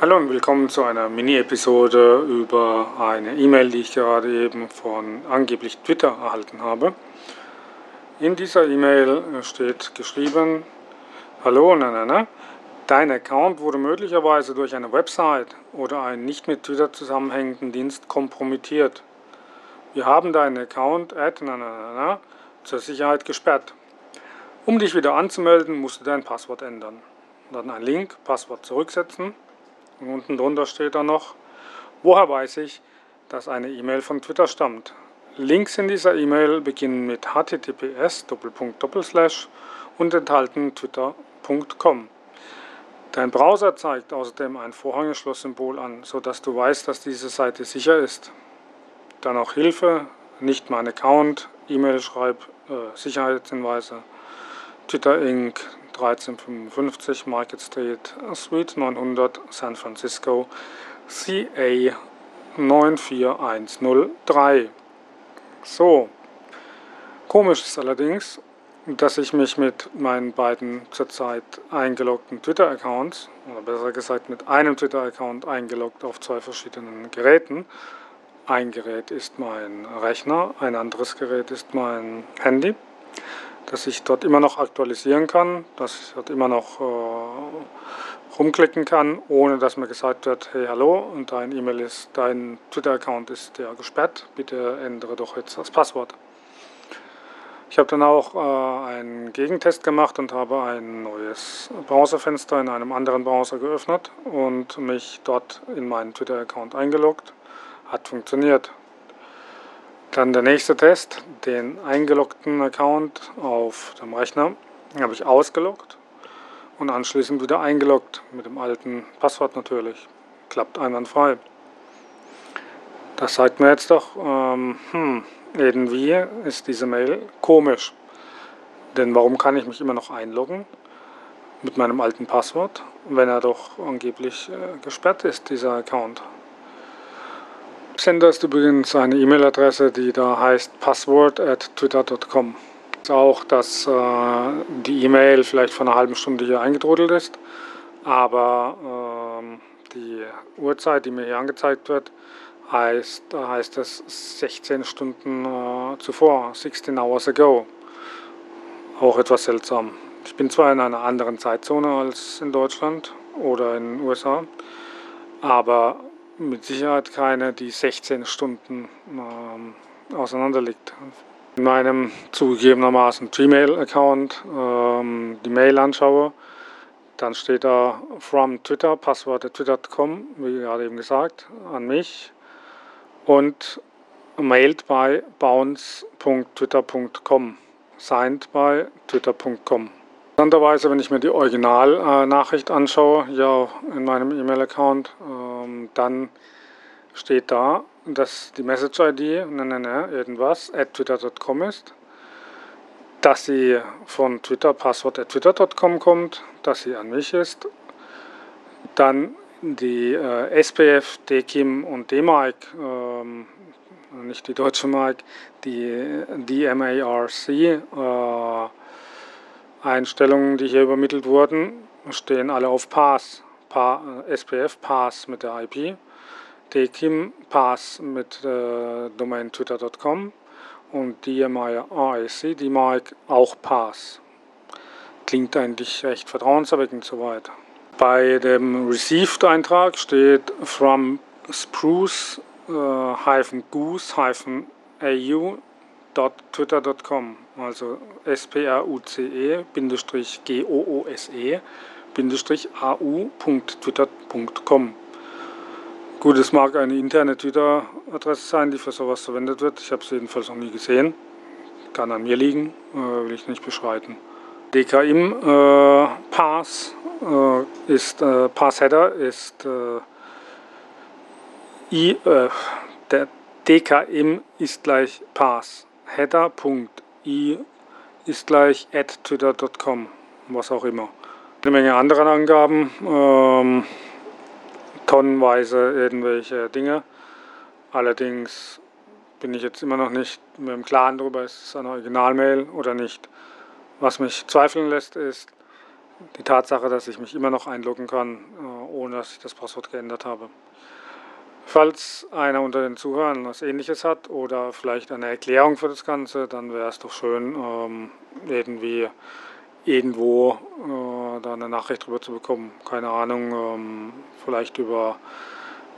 Hallo und willkommen zu einer Mini-Episode über eine E-Mail, die ich gerade eben von angeblich Twitter erhalten habe. In dieser E-Mail steht geschrieben, Hallo, na, na, na. Dein Account wurde möglicherweise durch eine Website oder einen nicht mit Twitter zusammenhängenden Dienst kompromittiert. Wir haben deinen Account at, na, na, na, na, zur Sicherheit gesperrt. Um dich wieder anzumelden, musst du dein Passwort ändern. Dann ein Link, Passwort zurücksetzen und unten drunter steht dann noch, woher weiß ich, dass eine E-Mail von Twitter stammt. Links in dieser E-Mail beginnen mit https und enthalten twitter.com. Dein Browser zeigt außerdem ein Vorhängeschloss-Symbol an, sodass du weißt, dass diese Seite sicher ist. Dann auch Hilfe, nicht mein Account, E-Mail schreib, äh, Sicherheitshinweise, Twitter Inc., 1355 Market Street, Suite 900, San Francisco, CA 94103. So, komisch ist allerdings, dass ich mich mit meinen beiden zurzeit eingeloggten Twitter-Accounts, oder besser gesagt mit einem Twitter-Account eingeloggt auf zwei verschiedenen Geräten. Ein Gerät ist mein Rechner, ein anderes Gerät ist mein Handy dass ich dort immer noch aktualisieren kann, dass ich dort immer noch äh, rumklicken kann, ohne dass mir gesagt wird, hey hallo, und dein E-Mail ist, dein Twitter-Account ist ja gesperrt, bitte ändere doch jetzt das Passwort. Ich habe dann auch äh, einen Gegentest gemacht und habe ein neues Browserfenster in einem anderen Browser geöffnet und mich dort in meinen Twitter-Account eingeloggt. Hat funktioniert. Dann der nächste Test, den eingeloggten Account auf dem Rechner habe ich ausgeloggt und anschließend wieder eingeloggt mit dem alten Passwort natürlich. Klappt einwandfrei. Das zeigt mir jetzt doch, ähm, hm, irgendwie ist diese Mail komisch. Denn warum kann ich mich immer noch einloggen mit meinem alten Passwort, wenn er doch angeblich äh, gesperrt ist, dieser Account? Sender ist übrigens eine E-Mail-Adresse, die da heißt password at twitter.com. Auch, dass äh, die E-Mail vielleicht vor einer halben Stunde hier eingetrudelt ist, aber äh, die Uhrzeit, die mir hier angezeigt wird, heißt, heißt es 16 Stunden äh, zuvor, 16 hours ago. Auch etwas seltsam. Ich bin zwar in einer anderen Zeitzone als in Deutschland oder in den USA, aber mit Sicherheit keine, die 16 Stunden ähm, auseinander. In meinem zugegebenermaßen Gmail-Account ähm, die Mail anschaue, dann steht da from Twitter, Passwort twitter.com, wie gerade eben gesagt, an mich und mailed bei bounce.twitter.com, signed bei twitter.com. Interessanterweise, wenn ich mir die Originalnachricht anschaue, ja in meinem E-Mail-Account, ähm, dann steht da, dass die Message-ID, ne, ne, ne, irgendwas, at twitter.com ist, dass sie von Twitter, Passwort at twitter.com kommt, dass sie an mich ist, dann die äh, SPF, DKIM und DMARC, ähm, nicht die deutsche Mark, die DMARC, äh, die hier übermittelt wurden, stehen alle auf Pass. Pa SPF Pass mit der IP, DKIM Pass mit äh, Domain twitter.com und DMI die Mark auch Pass. Klingt eigentlich recht vertrauenserweckend soweit. Bei dem Received-Eintrag steht from spruce-goose-au twitter.com, also S-P-R-U-C-E-G-O-O-S-E-au.twitter.com. Gut, es mag eine interne Twitter-Adresse sein, die für sowas verwendet wird. Ich habe es jedenfalls noch nie gesehen. Kann an mir liegen, äh, will ich nicht beschreiten. DKIM äh, Pass äh, ist äh, Pass Header ist äh, I, äh, der DKIM ist gleich Pass header.i ist gleich at twitter.com, was auch immer. Eine Menge andere Angaben, ähm, tonnenweise irgendwelche Dinge. Allerdings bin ich jetzt immer noch nicht mit dem Klaren darüber, ist es eine Originalmail oder nicht. Was mich zweifeln lässt, ist, die Tatsache, dass ich mich immer noch einloggen kann, äh, ohne dass ich das Passwort geändert habe. Falls einer unter den Zuhörern was ähnliches hat oder vielleicht eine Erklärung für das Ganze, dann wäre es doch schön, ähm, irgendwie irgendwo äh, da eine Nachricht drüber zu bekommen. Keine Ahnung, ähm, vielleicht über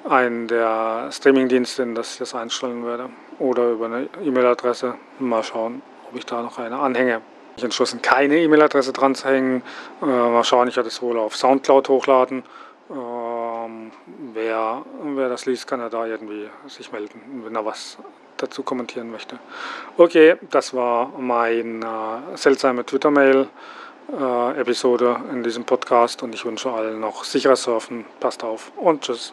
einen der Streamingdienste, in das ich das einstellen werde. Oder über eine E-Mail-Adresse. Mal schauen, ob ich da noch eine anhänge. Ich entschlossen, keine E-Mail-Adresse dran zu hängen. Äh, mal schauen, ich werde es wohl auf Soundcloud hochladen. Ähm, wer, wer das liest, kann er da irgendwie sich melden, wenn er was dazu kommentieren möchte. Okay, das war mein äh, seltsame Twitter-Mail. Äh, in diesem Podcast und ich wünsche allen noch sicheres Surfen. Passt auf und tschüss.